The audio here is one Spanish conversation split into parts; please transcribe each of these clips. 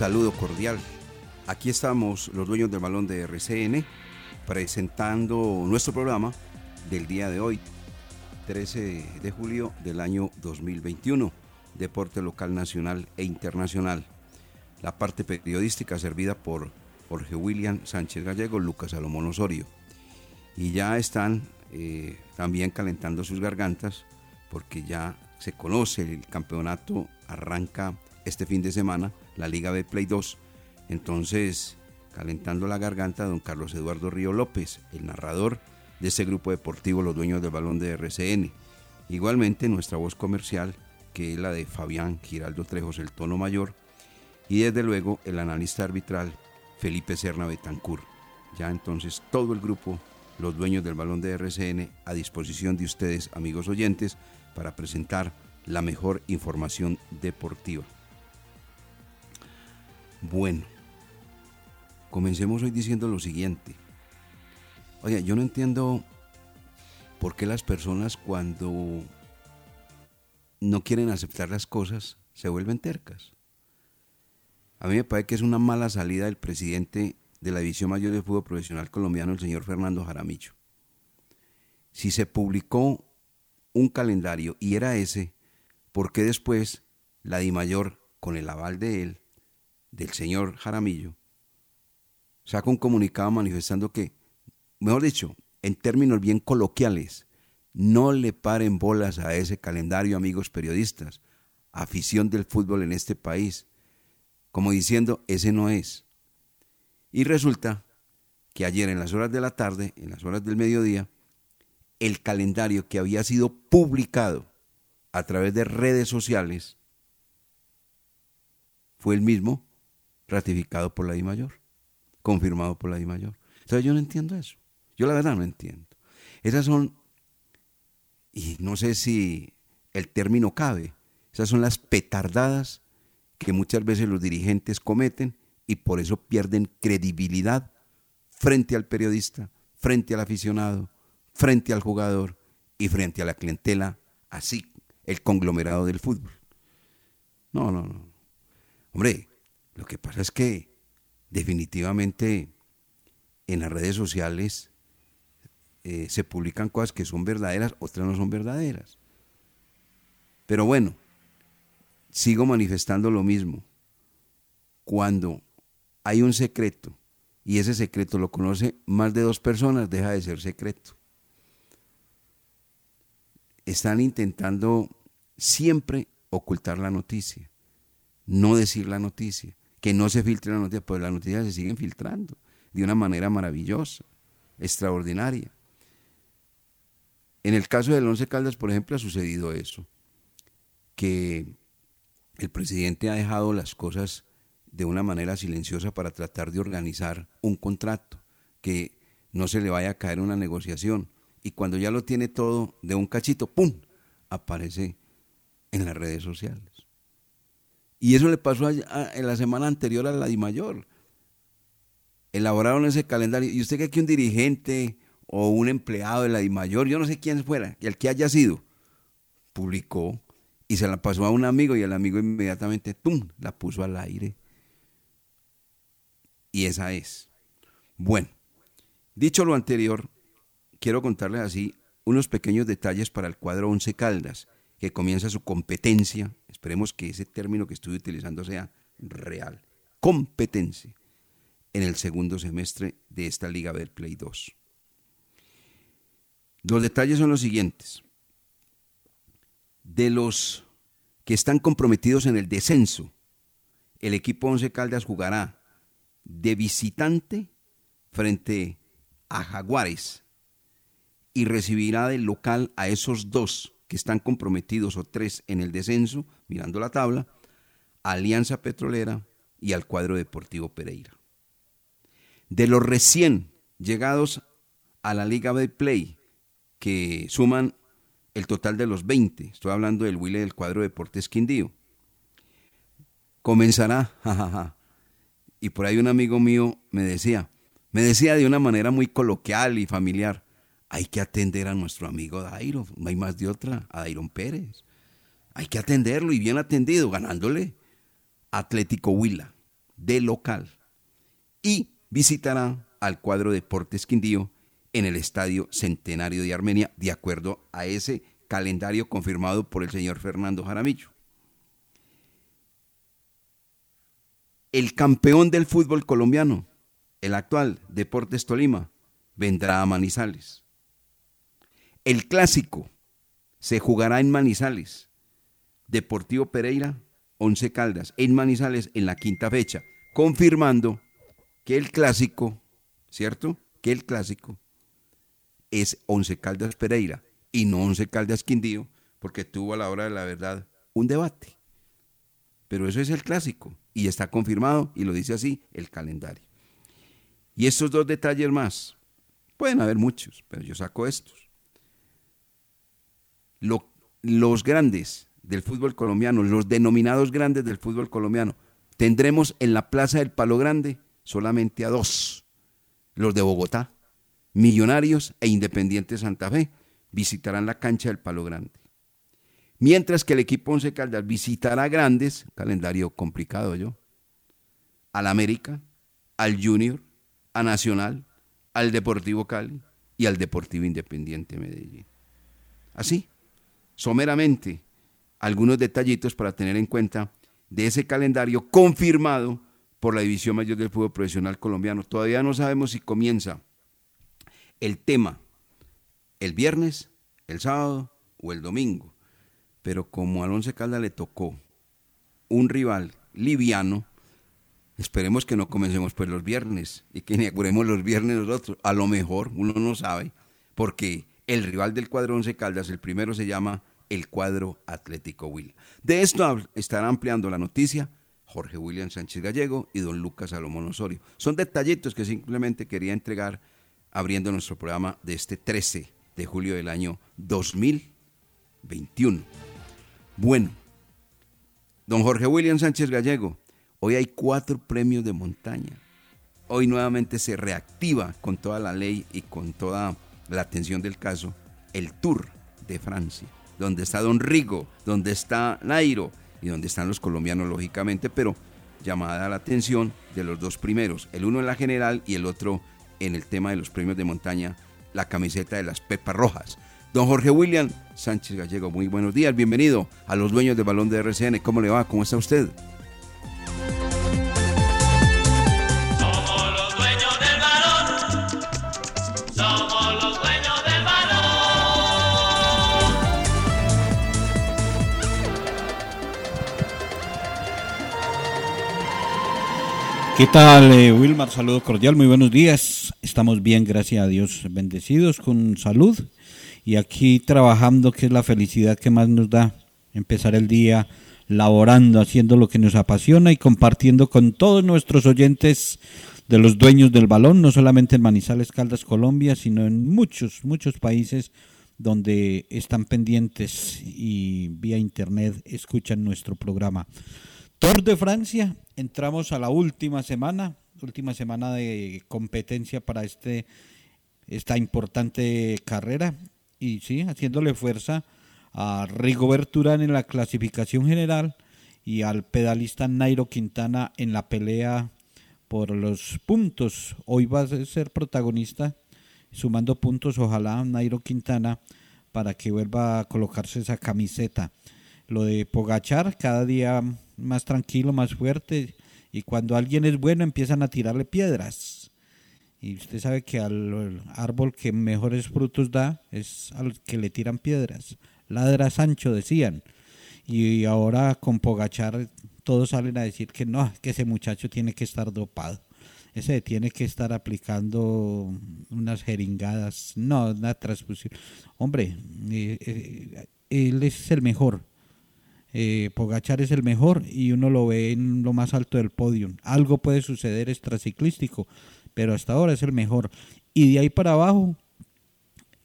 Saludo cordial. Aquí estamos los dueños del balón de RCN presentando nuestro programa del día de hoy, 13 de julio del año 2021, deporte local, nacional e internacional. La parte periodística servida por Jorge William Sánchez Gallego, Lucas Salomón Osorio. Y ya están eh, también calentando sus gargantas porque ya se conoce el campeonato, arranca este fin de semana, la Liga de Play 2. Entonces, calentando la garganta, don Carlos Eduardo Río López, el narrador de ese grupo deportivo, los dueños del balón de RCN. Igualmente, nuestra voz comercial, que es la de Fabián Giraldo Trejos, el tono mayor. Y desde luego, el analista arbitral, Felipe Serna Betancur. Ya entonces, todo el grupo, los dueños del balón de RCN, a disposición de ustedes, amigos oyentes, para presentar la mejor información deportiva. Bueno, comencemos hoy diciendo lo siguiente. Oye, yo no entiendo por qué las personas cuando no quieren aceptar las cosas se vuelven tercas. A mí me parece que es una mala salida del presidente de la División Mayor de Fútbol Profesional Colombiano, el señor Fernando Jaramillo. Si se publicó un calendario y era ese, ¿por qué después la DIMAYOR, con el aval de él, del señor Jaramillo, saca un comunicado manifestando que, mejor dicho, en términos bien coloquiales, no le paren bolas a ese calendario, amigos periodistas, afición del fútbol en este país, como diciendo, ese no es. Y resulta que ayer en las horas de la tarde, en las horas del mediodía, el calendario que había sido publicado a través de redes sociales fue el mismo ratificado por la I mayor, confirmado por la I mayor. Entonces yo no entiendo eso. Yo la verdad no entiendo. Esas son, y no sé si el término cabe, esas son las petardadas que muchas veces los dirigentes cometen y por eso pierden credibilidad frente al periodista, frente al aficionado, frente al jugador y frente a la clientela, así el conglomerado del fútbol. No, no, no. Hombre, lo que pasa es que definitivamente en las redes sociales eh, se publican cosas que son verdaderas, otras no son verdaderas. Pero bueno, sigo manifestando lo mismo. Cuando hay un secreto y ese secreto lo conoce más de dos personas, deja de ser secreto. Están intentando siempre ocultar la noticia, no decir la noticia, que no se filtre la noticia, pues las noticias se siguen filtrando de una manera maravillosa, extraordinaria. En el caso del Once Caldas, por ejemplo, ha sucedido eso, que el presidente ha dejado las cosas de una manera silenciosa para tratar de organizar un contrato, que no se le vaya a caer una negociación. Y cuando ya lo tiene todo de un cachito, ¡pum!, aparece en las redes sociales. Y eso le pasó a- a- en la semana anterior a la DIMAYOR. Elaboraron ese calendario. ¿Y usted cree que un dirigente o un empleado de la DIMAYOR, yo no sé quién fuera, el que haya sido, publicó y se la pasó a un amigo y el amigo inmediatamente, ¡tum!, la puso al aire. Y esa es. Bueno, dicho lo anterior, quiero contarles así unos pequeños detalles para el cuadro Once Caldas, que comienza su competencia. Esperemos que ese término que estoy utilizando sea real. Competencia en el segundo semestre de esta Liga del Play 2. Los detalles son los siguientes. De los que están comprometidos en el descenso, el equipo Once Caldas jugará de visitante frente a Jaguares y recibirá de local a esos dos que están comprometidos o tres en el descenso, mirando la tabla, Alianza Petrolera y al cuadro deportivo Pereira. De los recién llegados a la Liga de Play, que suman el total de los 20, estoy hablando del Willy del cuadro Deportes Quindío, comenzará, jajaja, y por ahí un amigo mío me decía, me decía de una manera muy coloquial y familiar, hay que atender a nuestro amigo Dairo, no hay más de otra, a Dairon Pérez. Hay que atenderlo y bien atendido, ganándole Atlético Huila, de local. Y visitará al cuadro Deportes Quindío en el Estadio Centenario de Armenia, de acuerdo a ese calendario confirmado por el señor Fernando Jaramillo. El campeón del fútbol colombiano, el actual Deportes Tolima, vendrá a Manizales. El clásico se jugará en Manizales. Deportivo Pereira, Once Caldas, en Manizales en la quinta fecha, confirmando que el clásico, ¿cierto? Que el clásico es Once Caldas Pereira y no Once Caldas Quindío, porque tuvo a la hora de la verdad un debate. Pero eso es el clásico y está confirmado y lo dice así el calendario. Y estos dos detalles más, pueden haber muchos, pero yo saco estos. Lo- los grandes del fútbol colombiano, los denominados grandes del fútbol colombiano, tendremos en la Plaza del Palo Grande solamente a dos, los de Bogotá, Millonarios e Independiente Santa Fe, visitarán la cancha del Palo Grande. Mientras que el equipo Once Caldas visitará grandes, calendario complicado yo, al América, al Junior, a Nacional, al Deportivo Cali y al Deportivo Independiente Medellín. Así, someramente, algunos detallitos para tener en cuenta de ese calendario confirmado por la División Mayor del Fútbol Profesional Colombiano. Todavía no sabemos si comienza el tema el viernes, el sábado o el domingo. Pero como al Once Caldas le tocó un rival liviano, esperemos que no comencemos pues los viernes y que inauguremos los viernes nosotros. A lo mejor, uno no sabe, porque el rival del cuadro Once Caldas, el primero se llama el cuadro Atlético Will. De esto estará ampliando la noticia Jorge William Sánchez Gallego y don Lucas Salomón Osorio. Son detallitos que simplemente quería entregar abriendo nuestro programa de este 13 de julio del año 2021. Bueno, don Jorge William Sánchez Gallego, hoy hay cuatro premios de montaña. Hoy nuevamente se reactiva con toda la ley y con toda la atención del caso el Tour de Francia, donde está Don Rigo, donde está Nairo y donde están los colombianos lógicamente, pero llamada la atención de los dos primeros, el uno en la general y el otro en el tema de los premios de montaña, la camiseta de las Pepas Rojas. Don Jorge William Sánchez Gallego, muy buenos días, bienvenido a los dueños del balón de RCN. ¿Cómo le va? ¿Cómo está usted? ¿Qué tal, eh, Wilmar? Saludo cordial, muy buenos días. Estamos bien, gracias a Dios, bendecidos con salud y aquí trabajando, que es la felicidad que más nos da empezar el día laborando, haciendo lo que nos apasiona y compartiendo con todos nuestros oyentes de los dueños del balón, no solamente en Manizales, Caldas, Colombia, sino en muchos, muchos países donde están pendientes y vía internet escuchan nuestro programa. Tour de Francia, entramos a la última semana, última semana de competencia para este esta importante carrera y sí, haciéndole fuerza a Rigobert Urán en la clasificación general y al pedalista Nairo Quintana en la pelea por los puntos. Hoy va a ser protagonista sumando puntos, ojalá Nairo Quintana para que vuelva a colocarse esa camiseta. Lo de Pogachar cada día más tranquilo, más fuerte y cuando alguien es bueno empiezan a tirarle piedras. Y usted sabe que al árbol que mejores frutos da es al que le tiran piedras. Ladra Sancho, decían. Y ahora con Pogachar todos salen a decir que no, que ese muchacho tiene que estar dopado. Ese tiene que estar aplicando unas jeringadas, no, una transfusión. Hombre, eh, eh, él es el mejor. Eh, Pogachar es el mejor y uno lo ve en lo más alto del podio. Algo puede suceder extraciclístico, pero hasta ahora es el mejor. Y de ahí para abajo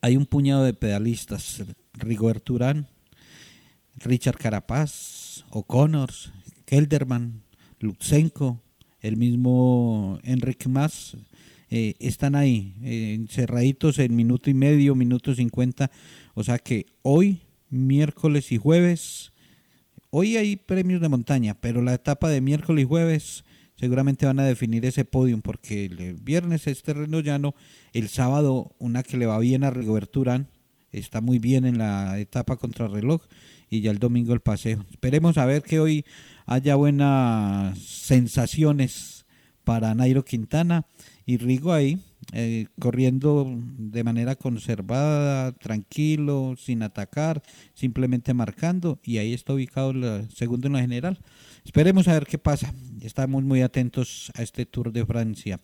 hay un puñado de pedalistas. Rigobert Urán, Richard Carapaz, O'Connor, Kelderman, Lutsenko, el mismo Enrique Mas, eh, están ahí, eh, encerraditos en minuto y medio, minuto cincuenta. O sea que hoy, miércoles y jueves, hoy hay premios de montaña, pero la etapa de miércoles y jueves seguramente van a definir ese podium porque el viernes es terreno llano, el sábado una que le va bien a Rigoberto Urán, está muy bien en la etapa contra reloj y ya el domingo el paseo. Esperemos a ver que hoy haya buenas sensaciones para Nairo Quintana y Rigo ahí eh, corriendo de manera conservada, tranquilo, sin atacar, simplemente marcando y ahí está ubicado el segundo en la general. Esperemos a ver qué pasa. Estamos muy atentos a este Tour de Francia.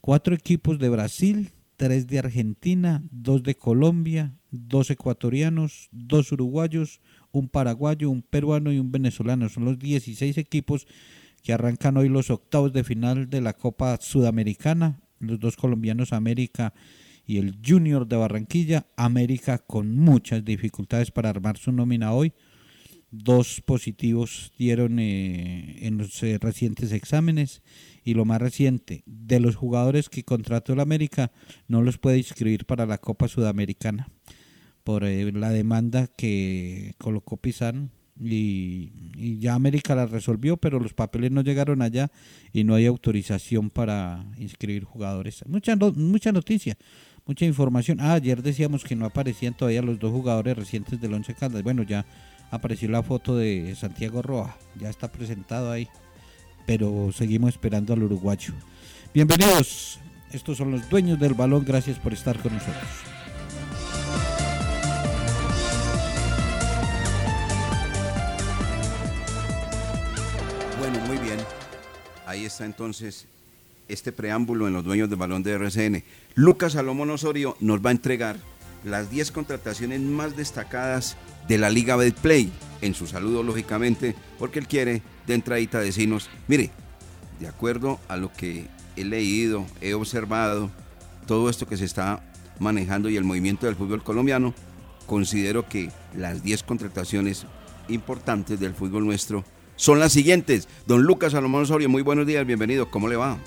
Cuatro equipos de Brasil, tres de Argentina, dos de Colombia, dos ecuatorianos, dos uruguayos, un paraguayo, un peruano y un venezolano. Son los 16 equipos que arrancan hoy los octavos de final de la Copa Sudamericana. Los dos colombianos América y el Junior de Barranquilla. América con muchas dificultades para armar su nómina hoy. Dos positivos dieron eh, en los eh, recientes exámenes y lo más reciente, de los jugadores que contrató el América, no los puede inscribir para la Copa Sudamericana por eh, la demanda que colocó Pizarro y, ya América la resolvió, pero los papeles no llegaron allá y no hay autorización para inscribir jugadores. Mucha, mucha noticia, mucha información. Ah, ayer decíamos que no aparecían todavía los dos jugadores recientes del Once Caldas. Bueno, ya apareció la foto de Santiago Roa, ya está presentado ahí, pero seguimos esperando al uruguayo. Bienvenidos, estos son los dueños del balón, gracias por estar con nosotros. Ahí está entonces este preámbulo en los dueños del balón de RCN. Lucas Salomón Osorio nos va a entregar las 10 contrataciones más destacadas de la Liga Betplay. En su saludo, lógicamente, porque él quiere de entradita decirnos, mire, de acuerdo a lo que he leído, he observado, todo esto que se está manejando y el movimiento del fútbol colombiano, considero que las 10 contrataciones importantes del fútbol nuestro son las siguientes. Don Lucas Salomón Osorio, muy buenos días, bienvenido, ¿cómo le va?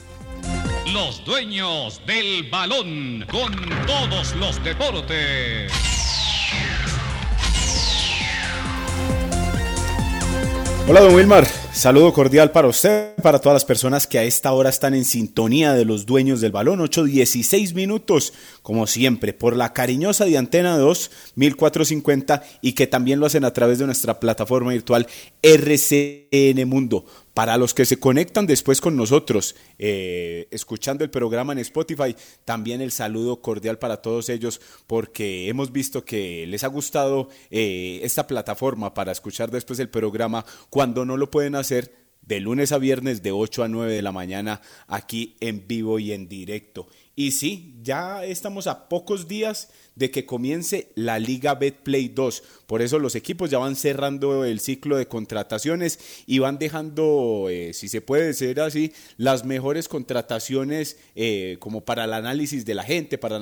Los dueños del balón con todos los deportes. Hola, don Wilmar. Saludo cordial para usted, para todas las personas que a esta hora están en sintonía de los dueños del balón. 8.16 minutos, como siempre, por la cariñosa de Antena 2, 1450, y que también lo hacen a través de nuestra plataforma virtual RCN Mundo. Para los que se conectan después con nosotros, eh, escuchando el programa en Spotify, también el saludo cordial para todos ellos, porque hemos visto que les ha gustado eh, esta plataforma para escuchar después el programa cuando no lo pueden hacer de lunes a viernes de 8 a 9 de la mañana aquí en vivo y en directo. Y sí, ya estamos a pocos días de que comience la Liga Betplay 2. Por eso los equipos ya van cerrando el ciclo de contrataciones y van dejando, eh, si se puede decir así, las mejores contrataciones eh, como para el análisis de la gente, para,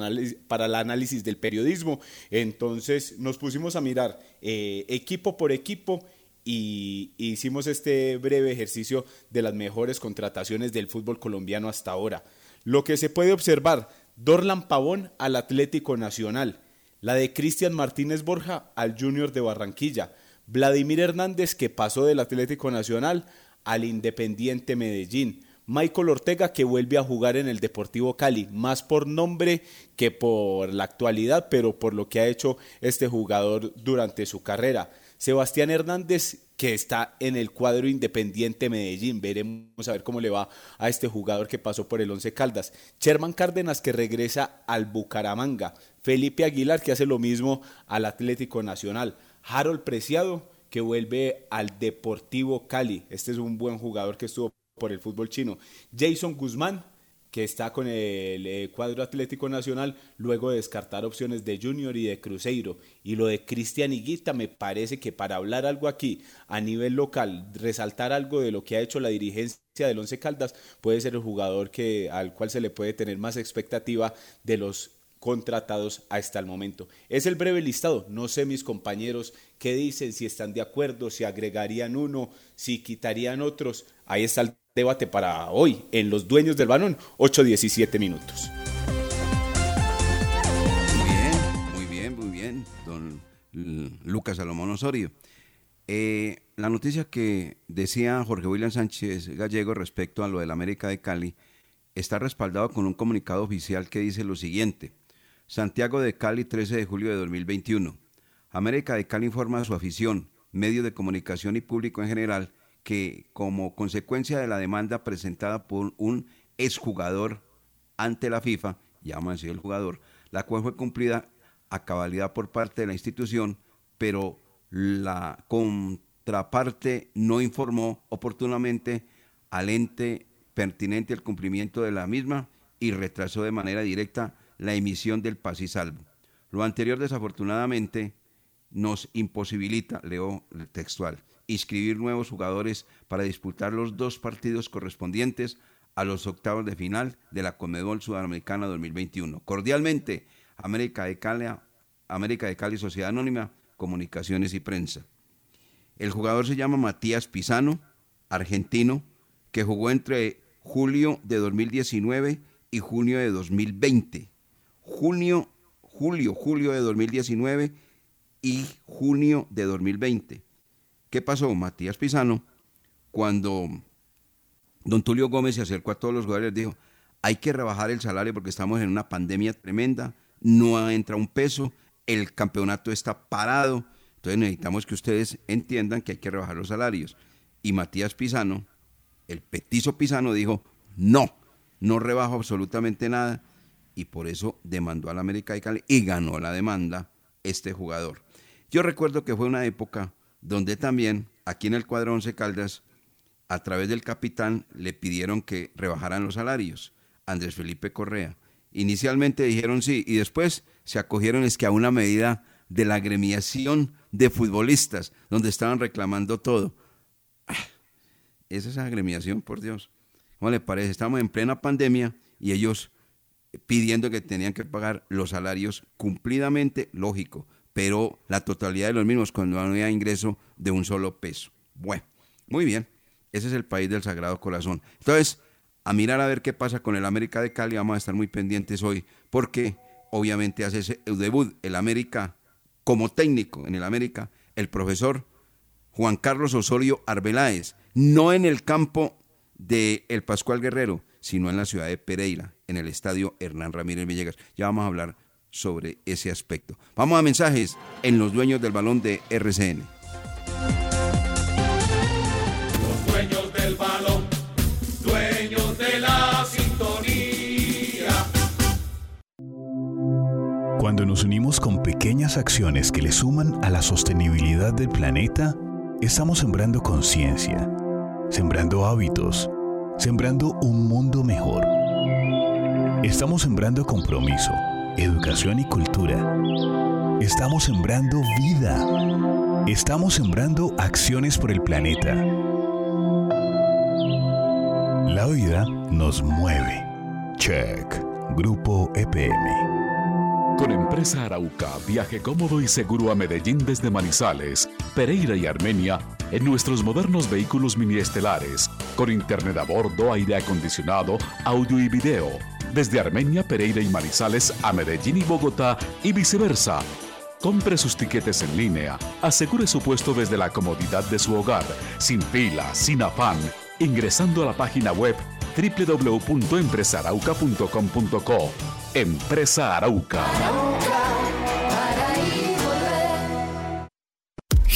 para el análisis del periodismo. Entonces nos pusimos a mirar eh, equipo por equipo y hicimos este breve ejercicio de las mejores contrataciones del fútbol colombiano hasta ahora. Lo que se puede observar, Dorlan Pavón al Atlético Nacional, la de Cristian Martínez Borja al Junior de Barranquilla, Vladimir Hernández que pasó del Atlético Nacional al Independiente Medellín, Michael Ortega que vuelve a jugar en el Deportivo Cali, más por nombre que por la actualidad, pero por lo que ha hecho este jugador durante su carrera. Sebastián Hernández, que está en el cuadro Independiente Medellín. Veremos a ver cómo le va a este jugador que pasó por el Once Caldas. Sherman Cárdenas, que regresa al Bucaramanga. Felipe Aguilar, que hace lo mismo al Atlético Nacional. Harold Preciado, que vuelve al Deportivo Cali. Este es un buen jugador que estuvo por el fútbol chino. Jason Guzmán, que está con el eh, cuadro Atlético Nacional, luego de descartar opciones de Junior y de Cruzeiro. Y lo de Cristian Higuita me parece que para hablar algo aquí a nivel local, resaltar algo de lo que ha hecho la dirigencia del Once Caldas, puede ser el jugador que, al cual se le puede tener más expectativa de los contratados hasta el momento. Es el breve listado, no sé mis compañeros qué dicen, si están de acuerdo, si agregarían uno, si quitarían otros. Ahí está el debate para hoy en Los Dueños del Balón, 8-17 minutos. Muy bien, muy bien, muy bien, don Lucas Salomón Osorio. Eh, la noticia que decía Jorge William Sánchez Gallego respecto a lo del América de Cali está respaldado con un comunicado oficial que dice lo siguiente. Santiago de Cali, 13 de julio de 2021. América de Cali informa a su afición, medios de comunicación y público en general que como consecuencia de la demanda presentada por un exjugador ante la FIFA, así el jugador, la cual fue cumplida a cabalidad por parte de la institución, pero la contraparte no informó oportunamente al ente pertinente al cumplimiento de la misma y retrasó de manera directa la emisión del paz y salvo. Lo anterior desafortunadamente nos imposibilita, leo el textual, inscribir nuevos jugadores para disputar los dos partidos correspondientes a los octavos de final de la Comedol Sudamericana 2021. Cordialmente, América de Cali, América de Cali Sociedad Anónima, Comunicaciones y Prensa. El jugador se llama Matías Pisano, argentino, que jugó entre julio de 2019 y junio de 2020 junio, julio, julio de 2019 y junio de 2020. ¿Qué pasó? Matías Pisano, cuando don Tulio Gómez se acercó a todos los jugadores, dijo, hay que rebajar el salario porque estamos en una pandemia tremenda, no entra un peso, el campeonato está parado, entonces necesitamos que ustedes entiendan que hay que rebajar los salarios. Y Matías Pisano, el petizo Pisano, dijo, no, no rebajo absolutamente nada, y por eso demandó al América de Cali y ganó la demanda este jugador. Yo recuerdo que fue una época donde también aquí en el cuadro 11 Caldas, a través del capitán, le pidieron que rebajaran los salarios. Andrés Felipe Correa. Inicialmente dijeron sí y después se acogieron es que a una medida de la agremiación de futbolistas, donde estaban reclamando todo. Ah, esa es agremiación, por Dios. ¿Cómo le parece? Estamos en plena pandemia y ellos pidiendo que tenían que pagar los salarios cumplidamente, lógico, pero la totalidad de los mismos cuando no había ingreso de un solo peso. Bueno, muy bien, ese es el país del Sagrado Corazón. Entonces, a mirar a ver qué pasa con el América de Cali, vamos a estar muy pendientes hoy, porque obviamente hace ese debut el América como técnico en el América, el profesor Juan Carlos Osorio Arbeláez, no en el campo de el Pascual Guerrero, sino en la ciudad de Pereira, en el estadio Hernán Ramírez Villegas. Ya vamos a hablar sobre ese aspecto. Vamos a mensajes en los dueños del balón de RCN. Los dueños del balón, dueños de la sintonía. Cuando nos unimos con pequeñas acciones que le suman a la sostenibilidad del planeta, estamos sembrando conciencia, sembrando hábitos, sembrando un mundo mejor. Estamos sembrando compromiso, educación y cultura. Estamos sembrando vida. Estamos sembrando acciones por el planeta. La vida nos mueve. Check. Grupo EPM. Con Empresa Arauca, viaje cómodo y seguro a Medellín desde Manizales, Pereira y Armenia en nuestros modernos vehículos miniestelares, con internet a bordo, aire acondicionado, audio y video, desde Armenia, Pereira y Manizales a Medellín y Bogotá y viceversa. Compre sus tiquetes en línea, asegure su puesto desde la comodidad de su hogar, sin fila, sin afán, ingresando a la página web www.empresarauca.com.co. Empresa Arauca.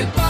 Goodbye.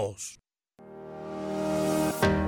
laws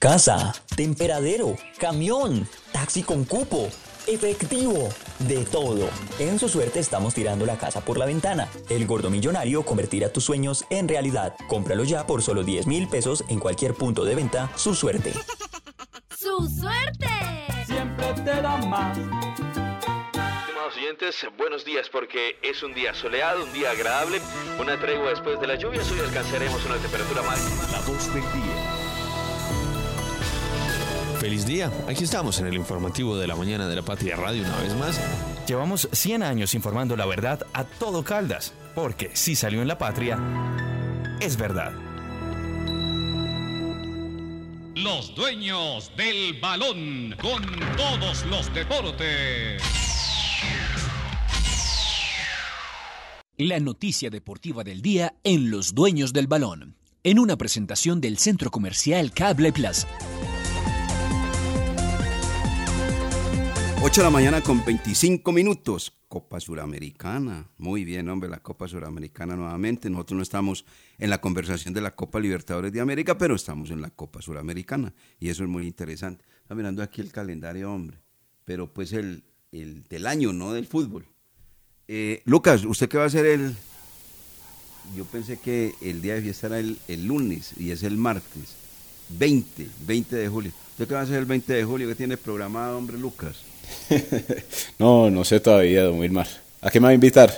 Casa, temperadero, camión, taxi con cupo, efectivo, de todo. En su suerte estamos tirando la casa por la ventana. El gordo millonario convertirá tus sueños en realidad. Cómpralo ya por solo 10 mil pesos en cualquier punto de venta. Su suerte. ¡Su suerte! Siempre te da más. Estimados oyentes, buenos días porque es un día soleado, un día agradable, una tregua después de la lluvia, hoy alcanzaremos una temperatura máxima. La voz del día. Feliz día, aquí estamos en el informativo de la mañana de la Patria Radio una vez más. Llevamos 100 años informando la verdad a todo Caldas, porque si salió en la Patria, es verdad. Los dueños del balón con todos los deportes. La noticia deportiva del día en Los Dueños del Balón, en una presentación del Centro Comercial Cable Plaza. 8 de la mañana con 25 minutos. Copa Suramericana. Muy bien, hombre, la Copa Suramericana nuevamente. Nosotros no estamos en la conversación de la Copa Libertadores de América, pero estamos en la Copa Suramericana. Y eso es muy interesante. Está mirando aquí el calendario, hombre. Pero pues el, el del año, no del fútbol. Eh, Lucas, ¿usted qué va a hacer el...? Yo pensé que el día de fiesta era el, el lunes y es el martes. 20, 20 de julio. ¿Usted qué va a hacer el 20 de julio? ¿Qué tiene programado, hombre, Lucas? no, no sé todavía, don Wilmar. ¿A qué me va a invitar?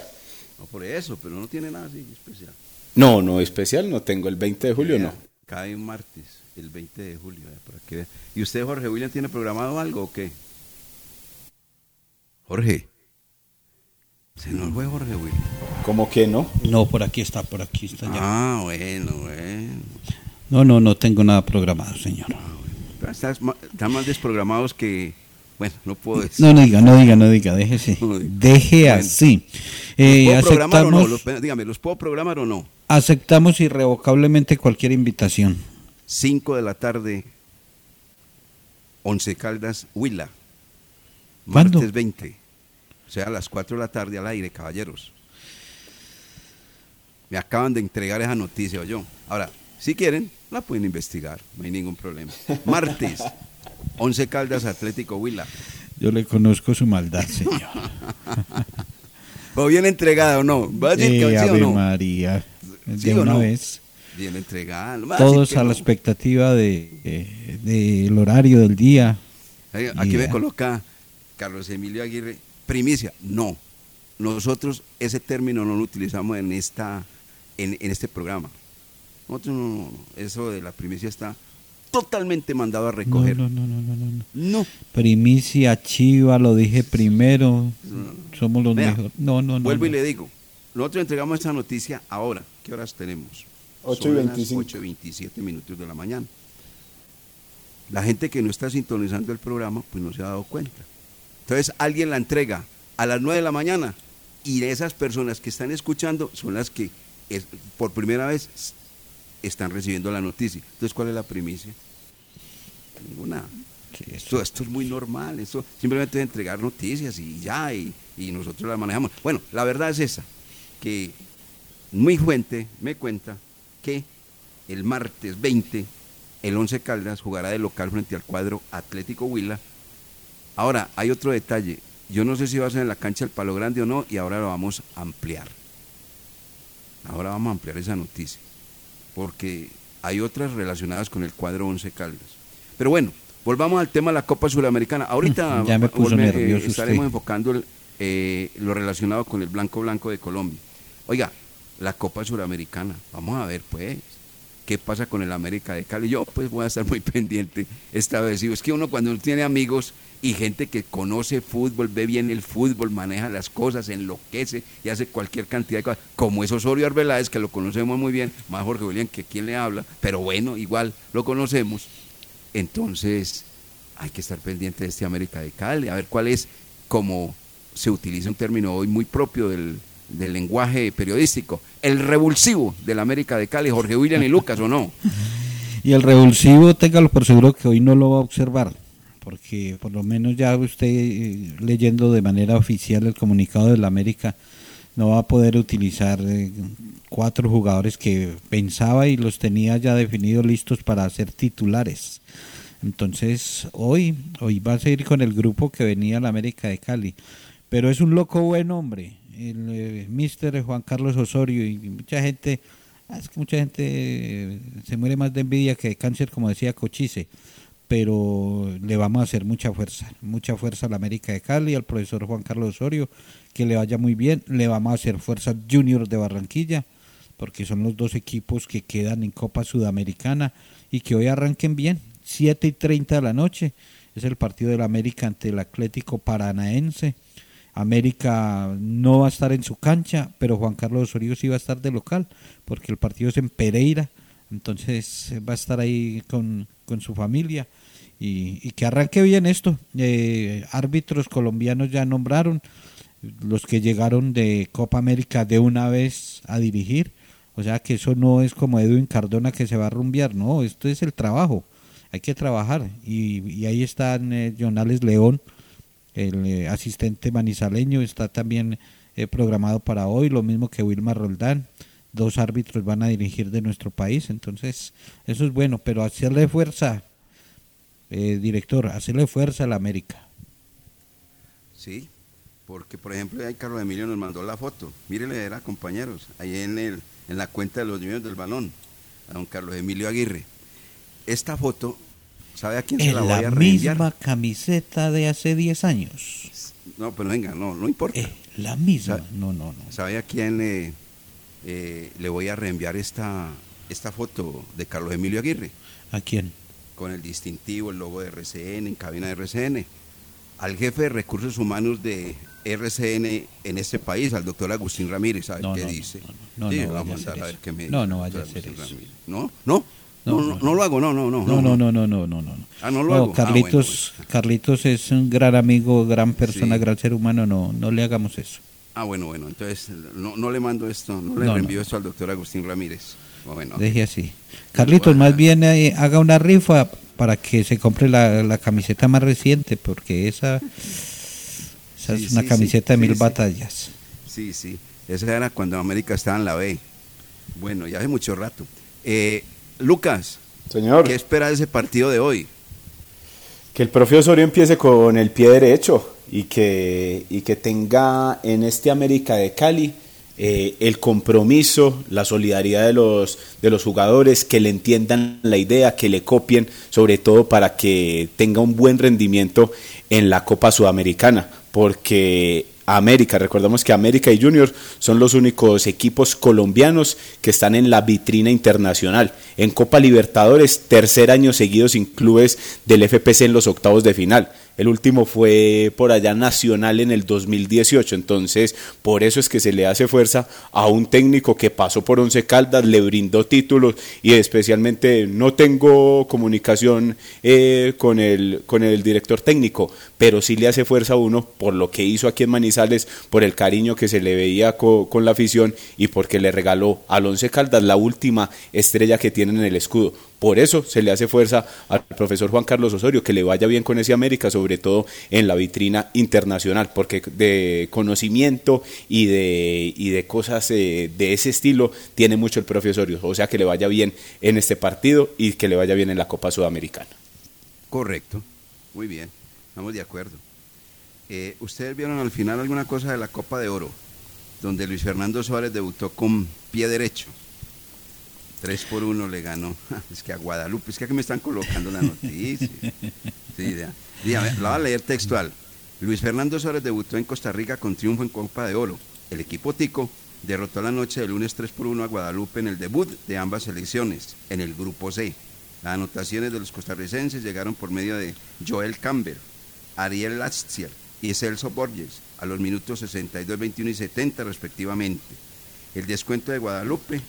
No por eso, pero no tiene nada así especial. No, no especial, no tengo el 20 de julio, no. Cae un martes, el 20 de julio. eh, para que vea. ¿Y usted, Jorge William, tiene programado algo o qué? Jorge. Se nos fue Jorge William. ¿Cómo que no? No, por aquí está, por aquí está ya. Ah, bueno, bueno. No, no, no tengo nada programado, señor. Ma- están más desprogramados que... Bueno, no puedo decir. No, no diga, no diga, no diga, déjese. Deje Bueno. así. ¿Los Eh, puedo programar o no? aceptamos, Los- dígame, ¿los puedo programar o no? aceptamos irrevocablemente cualquier invitación. 5 de la tarde, 11 Caldas, Huila. ¿Cuándo? Martes 20. O sea, a las 4 de la tarde al aire, caballeros. Me acaban de entregar esa noticia, yo. Ahora, si quieren, la pueden investigar, no hay ningún problema. Martes, 11 Caldas Atlético Huila. Yo le conozco su maldad, señor. ¿O bien entregada o no? ¿Va a decir que Eh, sí o Ave no? María, ¿Sí de una no? vez. Bien entregada. no a Todos a la no. expectativa de, eh, del horario del día. Aquí me coloca Carlos Emilio Aguirre, primicia. No, nosotros ese término no lo utilizamos en, esta, en, en este programa. Nosotros no, no, no, eso de la primicia está totalmente mandado a recoger. No, no, no, no, no, no. No. Primicia, Chiva, lo dije primero. Somos los mejores. No, no, no. Vuelvo y no. le digo, nosotros entregamos esta noticia ahora. ¿Qué horas tenemos? Ocho y Son las 25. 8 y 27 minutos de la mañana. La gente que no está sintonizando el programa, pues no se ha dado cuenta. Entonces alguien la entrega a las 9 de la mañana y esas personas que están escuchando son las que es- por primera vez están recibiendo la noticia. Entonces, ¿cuál es la primicia? Ninguna. esto, esto es muy normal, esto simplemente es entregar noticias y ya, y, y nosotros las manejamos. Bueno, la verdad es esa, que mi fuente me cuenta que el martes 20 el 11 Caldas jugará de local frente al cuadro Atlético Huila. Ahora, hay otro detalle. Yo no sé si va a ser en la cancha del Palo Grande o no, y ahora lo vamos a ampliar. Ahora vamos a ampliar esa noticia, porque hay otras relacionadas con el cuadro 11 Caldas. Pero bueno, volvamos al tema de la Copa Suramericana. Ahorita Ya me puso volve- eh, nervioso estaremos usted. enfocando el, eh, lo relacionado con el Blanco Blanco de Colombia. Oiga, la Copa Suramericana, vamos a ver pues, qué pasa con el América de Cali. Yo pues voy a estar muy pendiente esta vez. Es que uno cuando uno tiene amigos y gente que conoce fútbol, ve bien el fútbol, maneja las cosas, enloquece y hace cualquier cantidad de cosas, como es Osorio Arbeláez, que lo conocemos muy bien, más Jorge William que quien le habla, pero bueno, igual lo conocemos. Entonces, hay que estar pendiente de este América de Cali, a ver cuál es, como se utiliza un término hoy muy propio del, del lenguaje periodístico, el revulsivo del América de Cali, Jorge William y Lucas, ¿o no? Y el revulsivo, téngalo por seguro que hoy no lo va a observar, porque por lo menos ya usted eh, leyendo de manera oficial el comunicado de la América no va a poder utilizar eh, cuatro jugadores que pensaba y los tenía ya definidos listos para ser titulares. Entonces hoy, hoy va a seguir con el grupo que venía a la América de Cali, pero es un loco buen hombre, el eh, mister Juan Carlos Osorio y mucha gente Es que mucha gente eh, se muere más de envidia que de cáncer, como decía Cochise, pero le vamos a hacer mucha fuerza, mucha fuerza a la América de Cali, al profesor Juan Carlos Osorio, que le vaya muy bien, le vamos a hacer fuerza Junior de Barranquilla, porque son los dos equipos que quedan en Copa Sudamericana y que hoy arranquen bien, 7 y 30 de la noche, es el partido del América ante el Atlético Paranaense. América no va a estar en su cancha, pero Juan Carlos Osorio sí va a estar de local, porque el partido es en Pereira, entonces eh, va a estar ahí con, con su familia. Y, que arranque bien esto. Eh, árbitros colombianos ya nombraron, los que llegaron de Copa América de una vez a dirigir. O sea que eso no es como Edwin Cardona que se va a rumbear, no, esto es el trabajo, hay que trabajar. Y, y ahí están eh, Jonales León, el eh, asistente manizaleño está también eh, programado para hoy, lo mismo que Wilmar Roldán. Dos árbitros van a dirigir de nuestro país, entonces eso es bueno, pero hacerle fuerza, eh, director, hacerle fuerza a la América. Sí, porque por ejemplo ahí Carlos Emilio nos mandó la foto. Mírele, era compañeros, ahí en, el, en la cuenta de los niños del balón, a don Carlos Emilio Aguirre. Esta foto, ¿sabe a quién se Es la voy la a reenviar? misma camiseta de hace 10 años. No, pero venga, no, no importa. la misma. No, no, no. ¿Sabe a quién le, eh, le voy a reenviar esta, esta foto de Carlos Emilio Aguirre? ¿A quién? Con el distintivo, el logo de RCN, en cabina de RCN. Al jefe de recursos humanos de RCN en este país, al doctor Agustín Ramírez, ¿sabe No, qué no, dice? no, Sí, no, no vamos a a ver qué me No, dice no vaya a Agustín eso. Ramírez. ¿No? ¿No? No, no, no lo hago, no, no, no. No, no, no, no, no, no, no. Ah, no lo hago. Ah, Carlitos, Carlitos es un gran amigo, gran persona, Sí. gran ser humano, no, no le hagamos eso. Ah, bueno, bueno, entonces no, no le mando esto, no le reenvío esto al doctor Agustín Ramírez. Bueno, Deje así. Carlitos, más bien eh, haga una rifa para que se compre la, la camiseta más reciente, porque esa, esa Sí, es una sí, camiseta de mil batallas. Sí, sí. Esa era cuando América estaba en la B. Bueno, ya hace mucho rato. Eh, Lucas, Señor. ¿qué espera de ese partido de hoy? Que el profe Osorio empiece con el pie derecho y que, y que tenga en este América de Cali eh, el compromiso, la solidaridad de los, de los jugadores, que le entiendan la idea, que le copien, sobre todo para que tenga un buen rendimiento en la Copa Sudamericana, porque América, recordamos que América y Junior son los únicos equipos colombianos que están en la vitrina internacional. En Copa Libertadores, tercer año seguido sin clubes del FPC en los octavos de final. El último fue por allá nacional en el 2018, entonces por eso es que se le hace fuerza a un técnico que pasó por Once Caldas, le brindó títulos y especialmente no tengo comunicación eh, con, el, con el director técnico, pero sí le hace fuerza a uno por lo que hizo aquí en Manizales, por el cariño que se le veía co- con la afición y porque le regaló al Once Caldas la última estrella que tienen en el escudo. Por eso se le hace fuerza al profesor Juan Carlos Osorio, que le vaya bien con ese América, sobre todo en la vitrina internacional, porque de conocimiento y de, y de cosas eh, de ese estilo tiene mucho el profe Osorio. O sea, que le vaya bien en este partido y que le vaya bien en la Copa Sudamericana. Correcto. Muy bien. Estamos de acuerdo. Eh, ¿Ustedes vieron al final alguna cosa de la Copa de Oro? Donde Luis Fernando Suárez debutó con pie derecho. 3 por 1 le ganó. Es que a Guadalupe, es que aquí me están colocando la noticia. Sí, ya. Voy a leer textual. Luis Fernando Suárez debutó en Costa Rica con triunfo en Copa de Oro. El equipo Tico derrotó la noche del lunes 3 por 1 a Guadalupe en el debut de ambas selecciones, en el grupo C. Las anotaciones de los costarricenses llegaron por medio de Joel Campbell, Ariel Lastier y Celso Borges a los minutos 62, 21 y 70 respectivamente. El descuento de Guadalupe,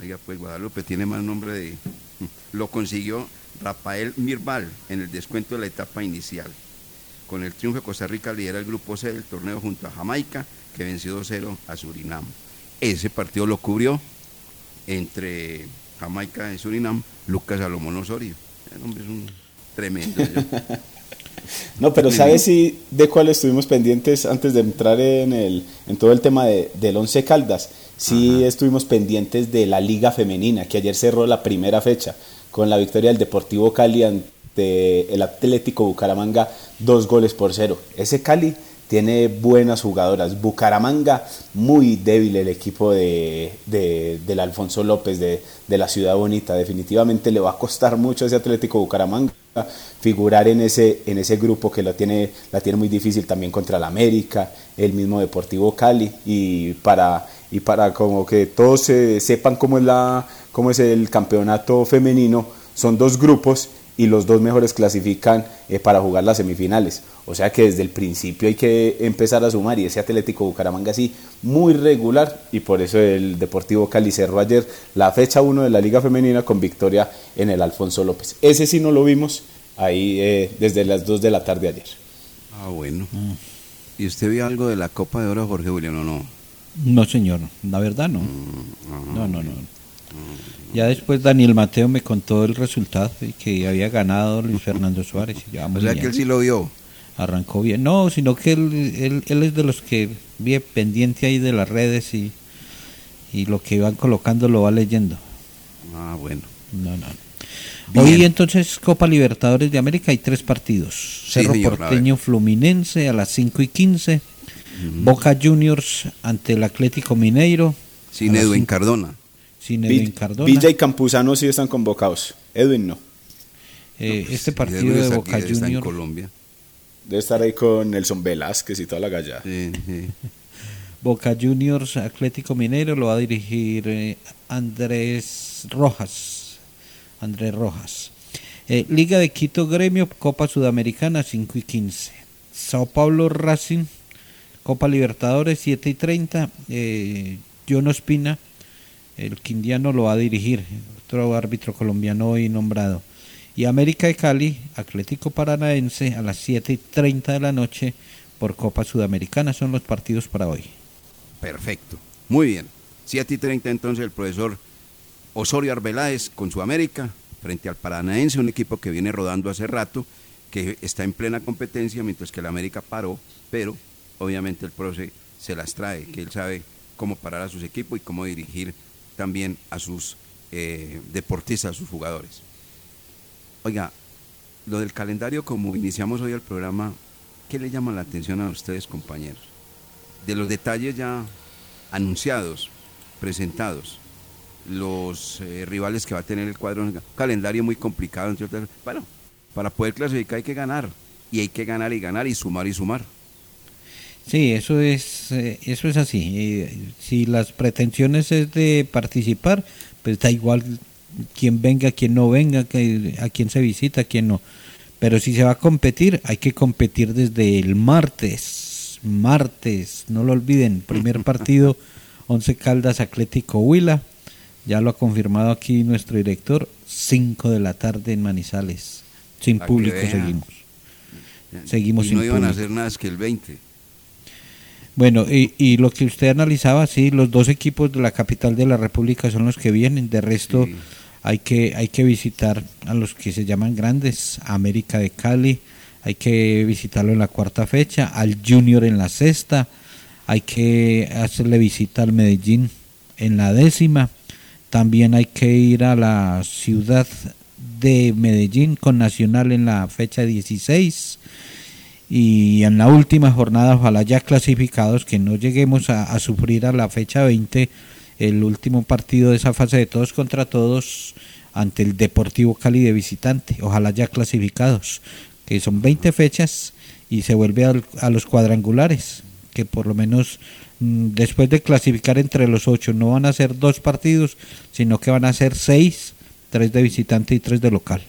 oiga pues Guadalupe tiene más nombre de... Lo consiguió Rafael Mirval en el descuento de la etapa inicial. Con el triunfo de Costa Rica lidera el grupo C del torneo junto a Jamaica, que venció 2-0 a Surinam. Ese partido lo cubrió entre Jamaica y Surinam Lucas Salomón Osorio. El hombre es un tremendo. No, pero ¿sabes si de cuál estuvimos pendientes antes de entrar en, el, en todo el tema de, del Once Caldas? Sí estuvimos pendientes de la Liga Femenina, que ayer cerró la primera fecha con la victoria del Deportivo Cali ante el Atlético Bucaramanga, dos goles por cero. Ese Cali tiene buenas jugadoras. Bucaramanga, muy débil el equipo de, de- del Alfonso López de, de la Ciudad Bonita. Definitivamente le va a costar mucho a ese Atlético Bucaramanga figurar en ese, en ese grupo que la tiene, la tiene muy difícil también contra el América, el mismo Deportivo Cali. Y para, y para como que todos se- sepan cómo es, la, cómo es el campeonato femenino, son dos grupos y los dos mejores clasifican eh, para jugar las semifinales. O sea que desde el principio hay que empezar a sumar y ese Atlético Bucaramanga sí muy regular y por eso el Deportivo Cali cerró ayer la fecha 1 de la Liga Femenina con victoria en el Alfonso López. Ese sí no lo vimos ahí eh, desde las 2 de la tarde ayer. Ah, bueno. ¿Y usted vio algo de la Copa de Oro, Jorge William, o no? No, señor, la verdad no. No, no, no. Ya después Daniel Mateo me contó el resultado y que había ganado Luis Fernando Suárez. y O sea bien. que él sí lo vio. Arrancó bien. No, sino que él, él, él es de los que vive pendiente ahí de las redes y, y lo que van colocando lo va leyendo. Ah, bueno. No, no. Bien. Hoy entonces Copa Libertadores de América hay tres partidos. Sí, Cerro señor, Porteño Fluminense a las 5 y 15. Boca Juniors ante el Atlético Mineiro. Sin Edwin Cardona. Sin Edwin Cardona. Villa y Campuzano sí están convocados. Edwin no. Eh, este Edwin partido de Boca aquí, está en Juniors. Colombia. Debe estar ahí con Nelson Velázquez y toda la gallada. Boca Juniors Atlético Mineiro lo va a dirigir eh, Andrés Rojas. Andrés Rojas. Eh, Liga de Quito Gremio, Copa Sudamericana 5 y 15. Sao Paulo Racing, Copa Libertadores 7 y 30. Eh, John Ospina, el quindiano lo va a dirigir, otro árbitro colombiano hoy nombrado. Y América de Cali, Atlético Paranaense a las 7 y 30 de la noche por Copa Sudamericana. Son los partidos para hoy. Perfecto. Muy bien. 7 y 30 entonces el profesor Osorio Arbeláez con su América frente al Paranaense, un equipo que viene rodando hace rato, que está en plena competencia, mientras que el América paró, pero obviamente el profe se las trae, que él sabe cómo parar a sus equipos y cómo dirigir también a sus eh, deportistas, a sus jugadores. Oiga, lo del calendario, como iniciamos hoy el programa, ¿qué le llama la atención a ustedes, compañeros? De los detalles ya anunciados, presentados, los eh, rivales que va a tener el cuadro, calendario muy complicado, entre otras. Bueno, para poder clasificar hay que ganar, y hay que ganar y ganar, y sumar y sumar. Sí, eso es, eh, eso es así. Si las pretensiones es de participar, pues da igual quién venga, quién no venga, a quién se visita, a quién no. Pero si se va a competir, hay que competir desde el martes. Martes, no lo olviden, primer partido, Once Caldas Atlético Huila. Ya lo ha confirmado aquí nuestro director, 5 de la tarde en Manizales. Sin público seguimos. Seguimos y sin no iban a hacer nada es que el 20. Bueno, y, y lo que usted analizaba, sí, los dos equipos de la capital de la República son los que vienen. De resto, hay que hay que visitar a los que se llaman grandes, América de Cali, hay que visitarlo en la cuarta fecha, al Junior en la sexta, hay que hacerle visita al Medellín en la décima, también hay que ir a la ciudad de Medellín con Nacional en la fecha 16 y en la última jornada ojalá ya clasificados que no lleguemos a, a sufrir a la fecha 20 el último partido de esa fase de todos contra todos ante el Deportivo Cali de visitante ojalá ya clasificados que son 20 fechas y se vuelve al- a los cuadrangulares que por lo menos mm, después de clasificar entre los ocho no van a ser dos partidos sino que van a ser seis tres de visitante y tres de local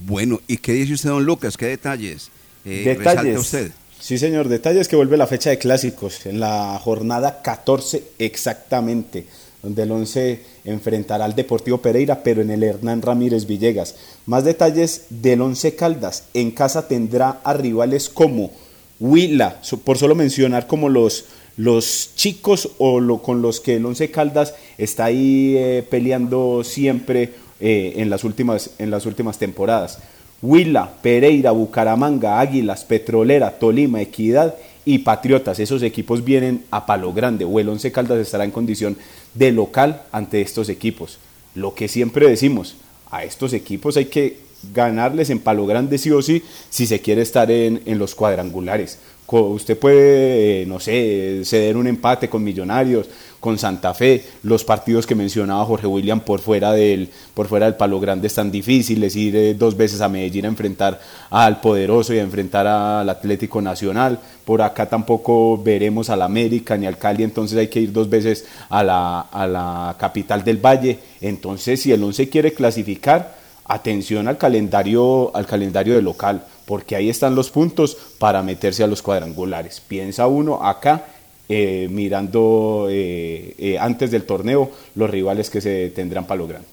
Bueno, ¿y qué dice usted, don Lucas? ¿Qué detalles eh, Detalles. usted? Sí, señor, detalles que vuelve la fecha de clásicos en la jornada 14 exactamente, donde el 11 enfrentará al Deportivo Pereira, pero en el Hernán Ramírez Villegas. Más detalles del 11 Caldas. En casa tendrá a rivales como Huila, por solo mencionar como los, los chicos o lo, con los que el 11 Caldas está ahí eh, peleando siempre eh, en, las últimas, en las últimas temporadas. Huila, Pereira, Bucaramanga, Águilas, Petrolera, Tolima, Equidad y Patriotas. Esos equipos vienen a palo grande. O el Once Caldas estará en condición de local ante estos equipos. Lo que siempre decimos, a estos equipos hay que ganarles en palo grande sí o sí si se quiere estar en, en los cuadrangulares. Usted puede, eh, no sé, ceder un empate con Millonarios, con Santa Fe, los partidos que mencionaba Jorge William por fuera del, por fuera del palo grande están difíciles, ir eh, dos veces a Medellín a enfrentar al Poderoso y a enfrentar al Atlético Nacional, por acá tampoco veremos al América ni al Cali, entonces hay que ir dos veces a la, a la capital del Valle, entonces si el 11 quiere clasificar, atención al calendario, al calendario de local, porque ahí están los puntos para meterse a los cuadrangulares. Piensa uno acá, eh, mirando eh, eh, antes del torneo los rivales que se tendrán para lo grande.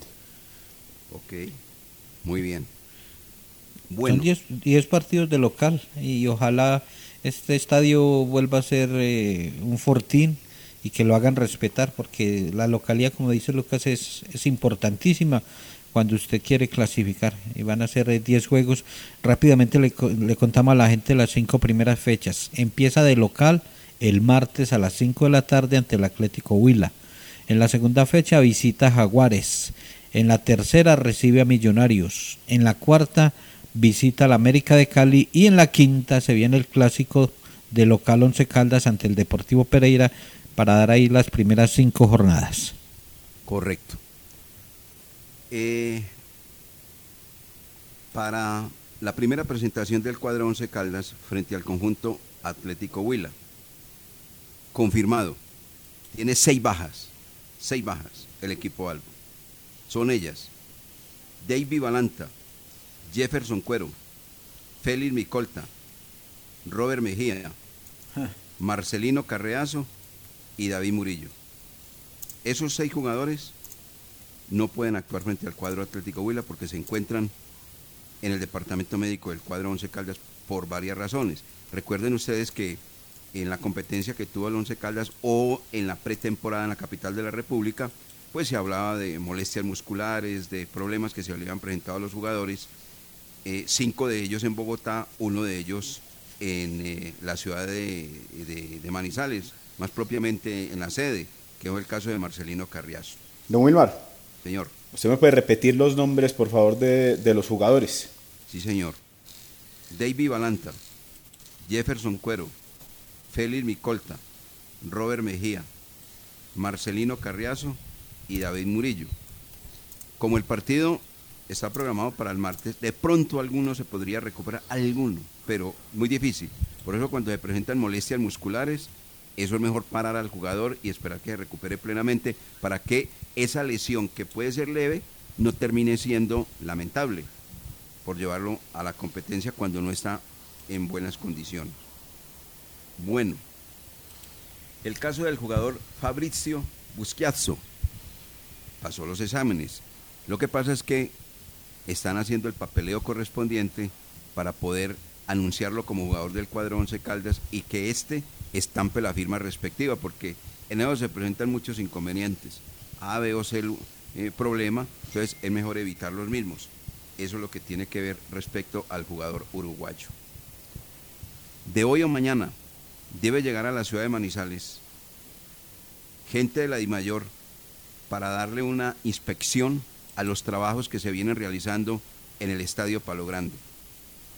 Ok, muy bien. Son 10 10 partidos de local y ojalá este estadio vuelva a ser eh, un fortín y que lo hagan respetar porque la localidad, como dice Lucas, es, es importantísima cuando usted quiere clasificar y van a ser eh, 10 juegos. Rápidamente le, le contamos a la gente las cinco primeras fechas. Empieza de local el martes a las 5 de la tarde ante el Atlético Huila. En la segunda fecha visita a Jaguares. En la tercera recibe a Millonarios. En la cuarta visita al América de Cali. Y en la quinta se viene el clásico de local Once Caldas ante el Deportivo Pereira para dar ahí las primeras cinco jornadas. Correcto. Eh, para la primera presentación del cuadro 11 Caldas frente al conjunto Atlético Huila, confirmado, tiene seis bajas, seis bajas el equipo Albo. Son ellas, David Balanta, Jefferson Cuero, Félix Micolta, Robert Mejía, Marcelino Carreazo y David Murillo. Esos seis jugadores no pueden actuar frente al cuadro Atlético Huila porque se encuentran en el departamento médico del cuadro Once Caldas por varias razones. Recuerden ustedes que en la competencia que tuvo el Once Caldas o en la pretemporada en la capital de la República, pues se hablaba de molestias musculares, de problemas que se le habían presentado a los jugadores, eh, cinco de ellos en Bogotá, uno de ellos en eh, la ciudad de, de- de Manizales, más propiamente en la sede, que fue el caso de Marcelino Carriazo. Don Wilmar. Señor. ¿Usted me puede repetir los nombres, por favor, de, de los jugadores? Sí, señor. David Balanta, Jefferson Cuero, Félix Micolta, Robert Mejía, Marcelino Carriazo y David Murillo. Como el partido está programado para el martes, de pronto alguno se podría recuperar, alguno, pero muy difícil. Por eso cuando se presentan molestias musculares, eso es mejor parar al jugador y esperar que se recupere plenamente para que esa lesión que puede ser leve no termine siendo lamentable por llevarlo a la competencia cuando no está en buenas condiciones. Bueno, el caso del jugador Fabrizio Buschiazzo pasó los exámenes. Lo que pasa es que están haciendo el papeleo correspondiente para poder anunciarlo como jugador del cuadro 11 Caldas y que éste estampe la firma respectiva, porque en eso se presentan muchos inconvenientes. A, B o C eh, problema, entonces es mejor evitar los mismos. Eso es lo que tiene que ver respecto al jugador uruguayo. De hoy o mañana debe llegar a la ciudad de Manizales gente de la DIMAYOR para darle una inspección a los trabajos que se vienen realizando en el Estadio Palo Grande.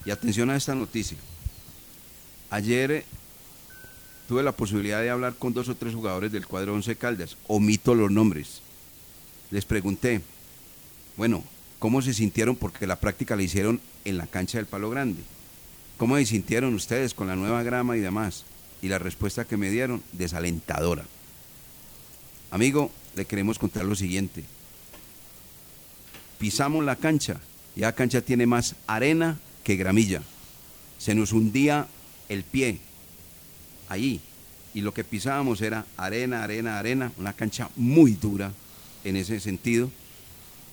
Y atención a esta noticia. Ayer eh, tuve la posibilidad de hablar con dos o tres jugadores del cuadro 11 Caldas. Omito los nombres. Les pregunté, bueno, ¿cómo se sintieron? Porque la práctica la hicieron en la cancha del Palo Grande. ¿Cómo se sintieron ustedes con la nueva grama y demás? Y la respuesta que me dieron, desalentadora. Amigo, le queremos contar lo siguiente. Pisamos la cancha y la cancha tiene más arena que gramilla. Se nos hundía el pie ahí y lo que pisábamos era arena, arena, arena, una cancha muy dura en ese sentido.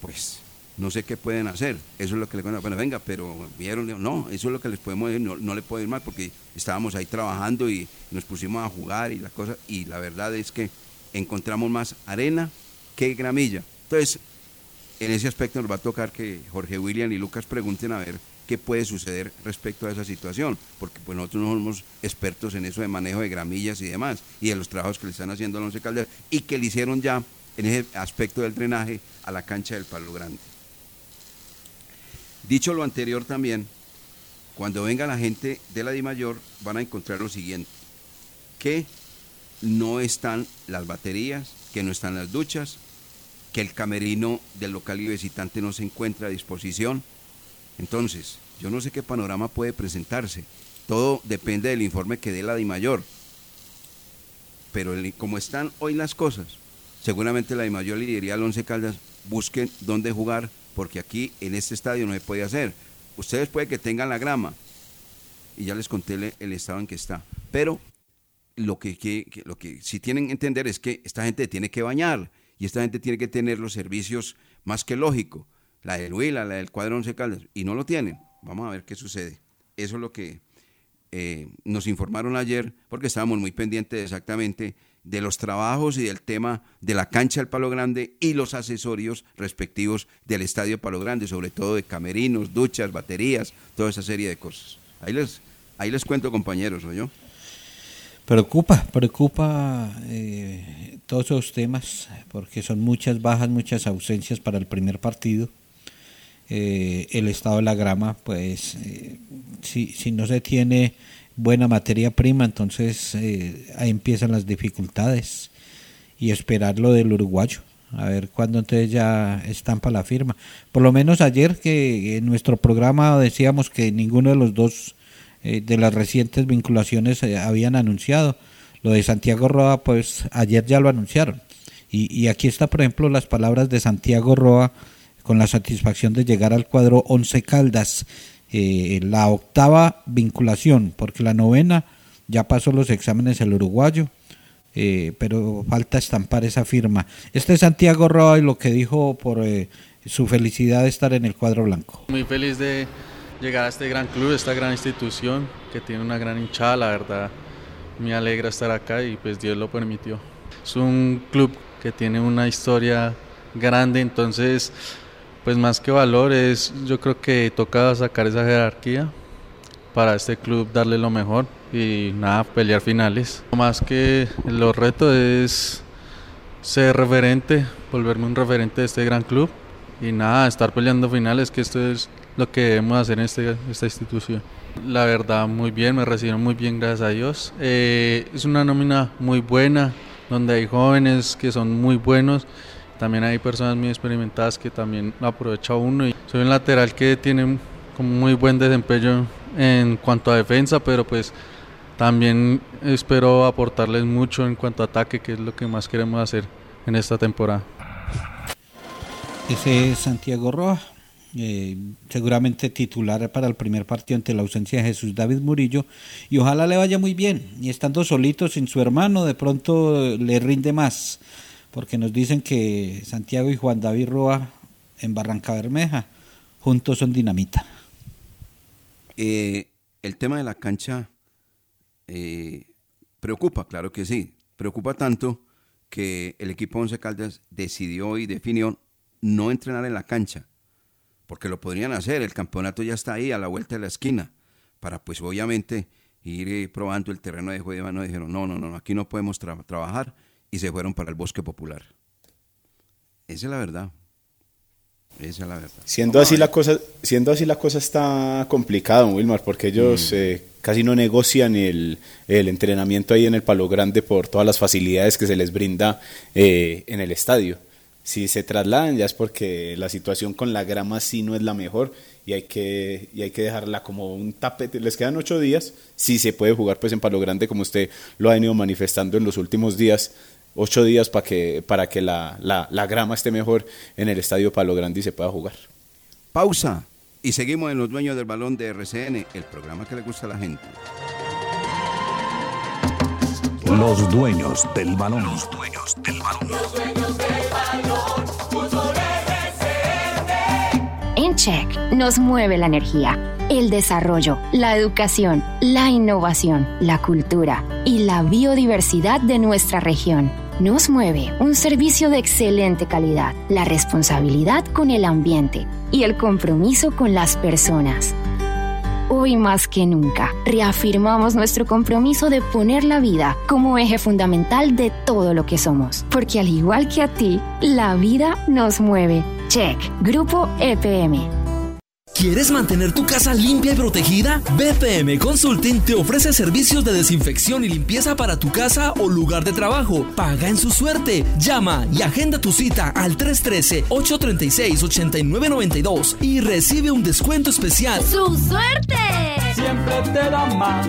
Pues no sé qué pueden hacer. Eso es lo que le bueno, venga, pero vieron, no, eso es lo que les podemos decir, no, no le puedo ir mal porque estábamos ahí trabajando y nos pusimos a jugar y la cosa, y la verdad es que encontramos más arena que gramilla. Entonces, en ese aspecto nos va a tocar que Jorge William y Lucas pregunten a ver qué puede suceder respecto a esa situación, porque pues nosotros no somos expertos en eso de manejo de gramillas y demás, y de los trabajos que le están haciendo a Once Calderas, y que le hicieron ya en ese aspecto del drenaje a la cancha del Palo Grande. Dicho lo anterior también, cuando venga la gente de la DIMAYOR van a encontrar lo siguiente, que no están las baterías, que no están las duchas, que el camerino del local y visitante no se encuentra a disposición. Entonces, yo no sé qué panorama puede presentarse. Todo depende del informe que dé la DIMAYOR. Pero como están hoy las cosas, seguramente la DIMAYOR le diría al Once Caldas, busquen dónde jugar, porque aquí en este estadio no se puede hacer. Ustedes puede que tengan la grama, y ya les conté el, estado en que está, pero lo que, que, lo que sí tienen que entender es que esta gente tiene que bañar y esta gente tiene que tener los servicios más que lógico, la del Huila, la del cuadro 11 Caldas, y no lo tienen. Vamos a ver qué sucede. Eso es lo que eh, nos informaron ayer, porque estábamos muy pendientes exactamente de los trabajos y del tema de la cancha del Palo Grande y los accesorios respectivos del Estadio Palo Grande, sobre todo de camerinos, duchas, baterías, toda esa serie de cosas. Ahí les, ahí les cuento, compañeros, ¿o yo? Preocupa, preocupa eh, todos esos temas, porque son muchas bajas, muchas ausencias para el primer partido. Eh, el estado de la grama, pues, eh, si, si no se tiene buena materia prima, entonces ahí empiezan las dificultades y esperar lo del uruguayo. A ver cuándo entonces ya estampa la firma. Por lo menos ayer que en nuestro programa decíamos que ninguno de los dos eh, de las recientes vinculaciones eh, habían anunciado. Lo de Santiago Roa, pues ayer ya lo anunciaron. Y, y, aquí está, por ejemplo, las palabras de Santiago Roa con la satisfacción de llegar al cuadro 11 Caldas. Eh, la octava vinculación, porque la novena ya pasó los exámenes el uruguayo, eh, pero falta estampar esa firma. Este es Santiago Roa y lo que dijo por eh, su felicidad de estar en el cuadro blanco. Muy feliz de llegar a este gran club, esta gran institución que tiene una gran hinchada, la verdad me alegra estar acá y pues Dios lo permitió. Es un club que tiene una historia grande, entonces pues más que valores, yo creo que toca sacar esa jerarquía para este club darle lo mejor y nada, pelear finales. Más que los retos es ser referente, volverme un referente de este gran club y nada, estar peleando finales, que esto es lo que debemos hacer en este, esta institución. La verdad, muy bien, me recibieron muy bien, gracias a Dios. Eh, es una nómina muy buena, donde hay jóvenes que son muy buenos, también hay personas muy experimentadas que también aprovecha uno. Y soy un lateral que tiene como muy buen desempeño en cuanto a defensa, pero pues también espero aportarles mucho en cuanto a ataque, que es lo que más queremos hacer en esta temporada. Ese es Santiago Roa, eh, seguramente titular para el primer partido ante la ausencia de Jesús David Murillo y ojalá le vaya muy bien y estando solito sin su hermano de pronto le rinde más porque nos dicen que Santiago y Juan David Roa en Barranca Bermeja juntos son dinamita. Eh, el tema de la cancha eh, preocupa, claro que sí, preocupa tanto que el equipo Once Caldas decidió y definió no entrenar en la cancha, porque lo podrían hacer, el campeonato ya está ahí a la vuelta de la esquina, para pues obviamente ir eh, probando el terreno de juego, no dijeron, no, no, no, aquí no podemos trabajar y se fueron para el bosque popular. Esa es la verdad. Esa es la verdad. Siendo así la cosa, siendo así la cosa está complicada, Wilmar, porque ellos mm. eh, casi no negocian el, entrenamiento ahí en el Palo Grande por todas las facilidades que se les brinda eh, en el estadio. Si se trasladan ya es porque la situación con la grama sí no es la mejor y hay que, y hay que dejarla como un tapete. Les quedan ocho días, si se puede jugar pues en Palo Grande como usted lo ha venido manifestando en los últimos días, ocho días para que, para que la, la, grama esté mejor en el estadio Palo Grande y se pueda jugar. Pausa y seguimos en Los Dueños del Balón de RCN, el programa que le gusta a la gente. Los Dueños del Balón. Los Dueños del Balón. Los Dueños del Balón. En Check nos mueve la energía, el desarrollo, la educación, la innovación, la cultura y la biodiversidad de nuestra región nos mueve un servicio de excelente calidad, la responsabilidad con el ambiente y el compromiso con las personas. Hoy más que nunca, reafirmamos nuestro compromiso de poner la vida como eje fundamental de todo lo que somos, porque al igual que a ti, la vida nos mueve. Check, Grupo EPM. ¿Quieres mantener tu casa limpia y protegida? BPM Consulting te ofrece servicios de desinfección y limpieza para tu casa o lugar de trabajo. Paga en su suerte. Llama y agenda tu cita al 313-836-8992 y recibe un descuento especial. ¡Su suerte! Siempre te da más.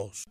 0662.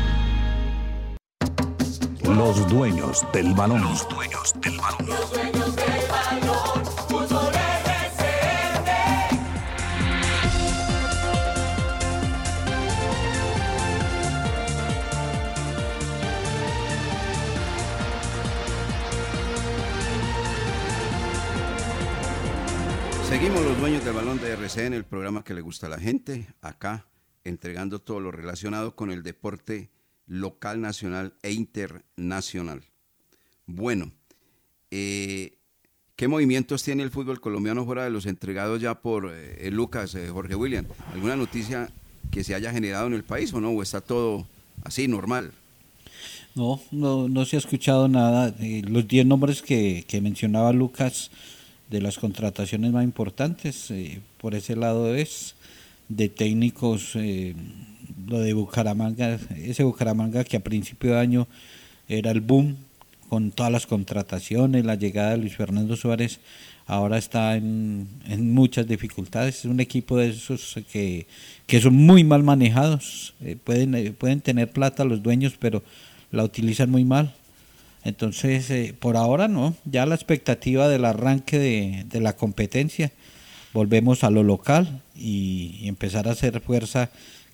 Los dueños del balón. Los dueños del balón. Seguimos los dueños del balón de RCN, el programa que le gusta a la gente, acá entregando todo lo relacionado con el deporte local, nacional e internacional. Bueno, eh, ¿qué movimientos tiene el fútbol colombiano fuera de los entregados ya por eh, el Lucas, eh, Jorge William? ¿Alguna noticia que se haya generado en el país o no? ¿O está todo así, normal? No, no, no se ha escuchado nada. Eh, los 10 nombres que, que mencionaba Lucas de las contrataciones más importantes, eh, por ese lado es de técnicos, eh, lo de Bucaramanga, ese Bucaramanga que a principio de año era el boom con todas las contrataciones, la llegada de Luis Fernando Suárez, ahora está en, muchas dificultades, es un equipo de esos que, que son muy mal manejados, eh, pueden, eh, pueden tener plata los dueños, pero la utilizan muy mal. Entonces, eh, por ahora no, ya la expectativa del arranque de, de la competencia, volvemos a lo local y empezar a hacer fuerza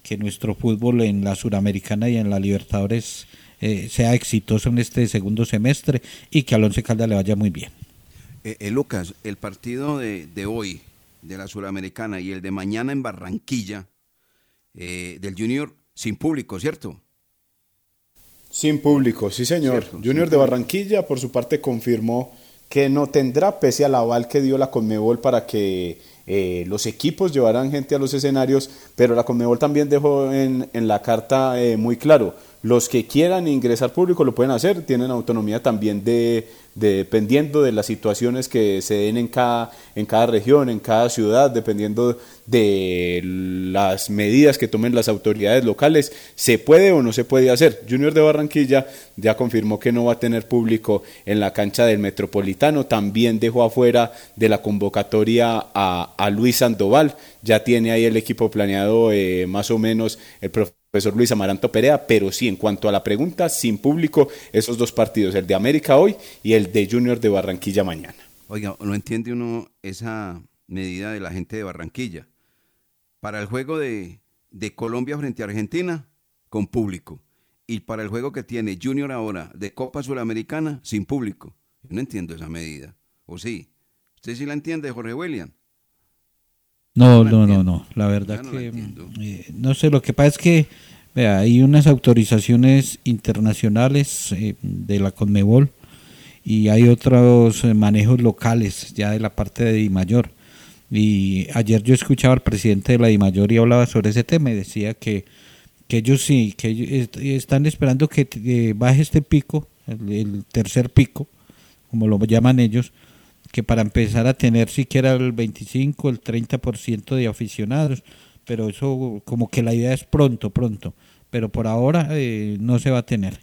que nuestro fútbol en la Suramericana y en la Libertadores eh, sea exitoso en este segundo semestre y que al Once Caldas le vaya muy bien. Eh, eh, Lucas, el partido de, de hoy de la Suramericana y el de mañana en Barranquilla eh, del Junior sin público, ¿cierto? Sin público, sí señor. Cierto, Junior de Barranquilla por su parte confirmó que no tendrá, pese al aval que dio la Conmebol para que eh, los equipos llevaran gente a los escenarios, pero la Conmebol también dejó en, en la carta eh, muy claro, los que quieran ingresar público lo pueden hacer, tienen autonomía también de, de- dependiendo de las situaciones que se den en cada, en cada región, en cada ciudad, dependiendo de las medidas que tomen las autoridades locales, se puede o no se puede hacer. Junior de Barranquilla ya confirmó que no va a tener público en la cancha del Metropolitano, también dejó afuera de la convocatoria a, a Luis Sandoval, ya tiene ahí el equipo planeado eh, más o menos el profesor Luis Amaranto Perea, pero sí, en cuanto a la pregunta, sin público, esos dos partidos, el de América hoy y el de Junior de Barranquilla mañana. Oiga, no entiende uno esa medida de la gente de Barranquilla. Para el juego de, de Colombia frente a Argentina, con público. Y para el juego que tiene Junior ahora de Copa Suramericana, sin público. Yo no entiendo esa medida. ¿O sí? ¿Usted sí la entiende, Jorge William? No, no, no, no. La verdad que eh, no sé. Lo que pasa es que vea, hay unas autorizaciones internacionales eh, de la Conmebol y hay otros eh, manejos locales ya de la parte de Dimayor. Y ayer yo escuchaba al presidente de la Dimayor y hablaba sobre ese tema y decía que, que ellos sí, que ellos están esperando que baje este pico, el, el tercer pico, como lo llaman ellos, que para empezar a tener siquiera el 25, el 30% de aficionados, pero eso como que la idea es pronto, pronto, pero por ahora eh, no se va a tener.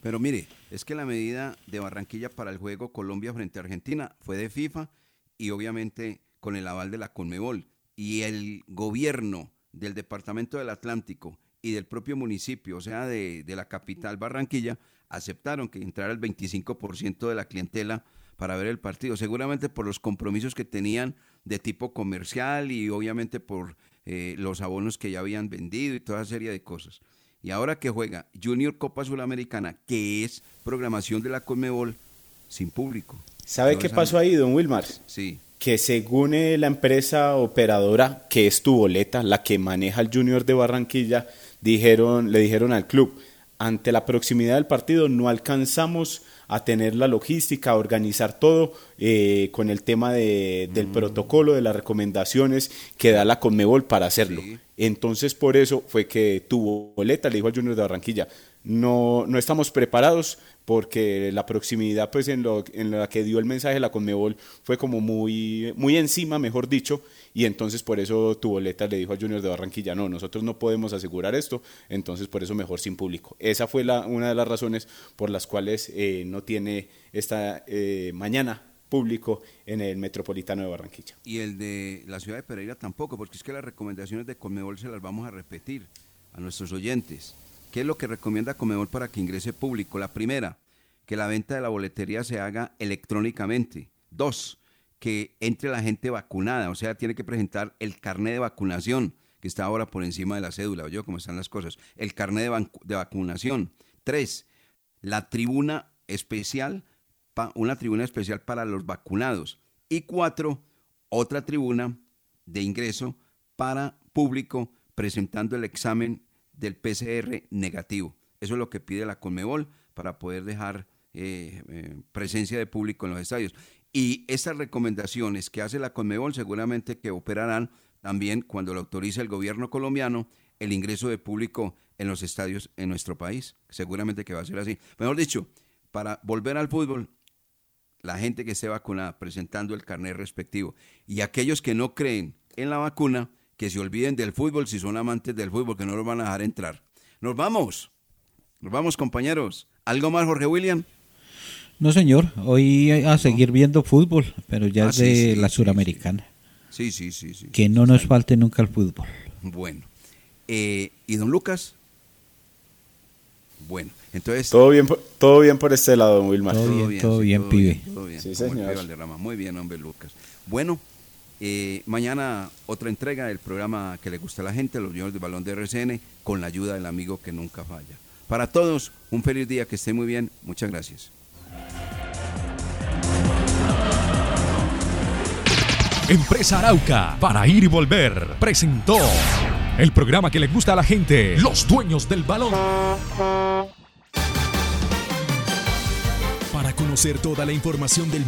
Pero mire, es que la medida de Barranquilla para el juego Colombia frente a Argentina fue de FIFA y obviamente con el aval de la Conmebol. Y el gobierno del Departamento del Atlántico y del propio municipio, o sea, de, de la capital Barranquilla, aceptaron que entrara el 25% de la clientela para ver el partido, seguramente por los compromisos que tenían de tipo comercial y obviamente por eh, los abonos que ya habían vendido y toda serie de cosas. Y ahora que juega Junior Copa Sudamericana, que es programación de la Conmebol, sin público. ¿Sabe qué pasó ahí, don Wilmar? Sí. Que según eh, la empresa operadora, que es tu boleta, la que maneja el Junior de Barranquilla, dijeron, le dijeron al club, ante la proximidad del partido no alcanzamos a tener la logística, a organizar todo eh, con el tema de- del protocolo, de las recomendaciones que da la Conmebol para hacerlo. Entonces por eso fue que tu boleta le dijo al Junior de Barranquilla, no, no estamos preparados porque la proximidad pues en, lo, en la que dio el mensaje la Conmebol fue como muy, muy encima, mejor dicho, y entonces por eso tu boleta le dijo a Junior de Barranquilla, no, nosotros no podemos asegurar esto, entonces por eso mejor sin público. Esa fue la, una de las razones por las cuales eh, no tiene esta eh, mañana público en el Metropolitano de Barranquilla. Y el de la ciudad de Pereira tampoco, porque es que las recomendaciones de Conmebol se las vamos a repetir a nuestros oyentes. ¿Qué es lo que recomienda Comedor para que ingrese público? La primera, que la venta de la boletería se haga electrónicamente. Dos, que entre la gente vacunada, o sea, tiene que presentar el carnet de vacunación, que está ahora por encima de la cédula, yo cómo están las cosas, el carnet de, de vacunación. Tres, la tribuna especial, una tribuna especial para los vacunados. Y cuatro, otra tribuna de ingreso para público presentando el examen del PCR negativo. Eso es lo que pide la Conmebol para poder dejar eh, eh, presencia de público en los estadios. Y estas recomendaciones que hace la Conmebol seguramente que operarán también cuando lo autorice el gobierno colombiano el ingreso de público en los estadios en nuestro país. Seguramente que va a ser así. Mejor dicho, para volver al fútbol, la gente que esté vacunada presentando el carnet respectivo y aquellos que no creen en la vacuna, que se olviden del fútbol si son amantes del fútbol, que no los van a dejar entrar. Nos vamos. Nos vamos, compañeros. ¿Algo más, Jorge William? No, señor. Hoy a seguir viendo fútbol, pero ya ah, es de la suramericana. Sí, sí, sí, sí. Que no nos falte nunca el fútbol. Bueno. Eh, ¿Y don Lucas? Bueno, entonces... Todo bien, todo bien por este lado, don Wilmar. Todo, bien, todo bien, pibe. Sí, señor. Muy bien, hombre, Lucas. Bueno, eh, mañana otra entrega del programa que le gusta a la gente, los millones de balón de RCN, con la ayuda del amigo que nunca falla. Para todos, un feliz día, que esté muy bien. Muchas gracias. Empresa Arauca, para ir y volver, presentó el programa que le gusta a la gente, los dueños del balón. Para conocer toda la información del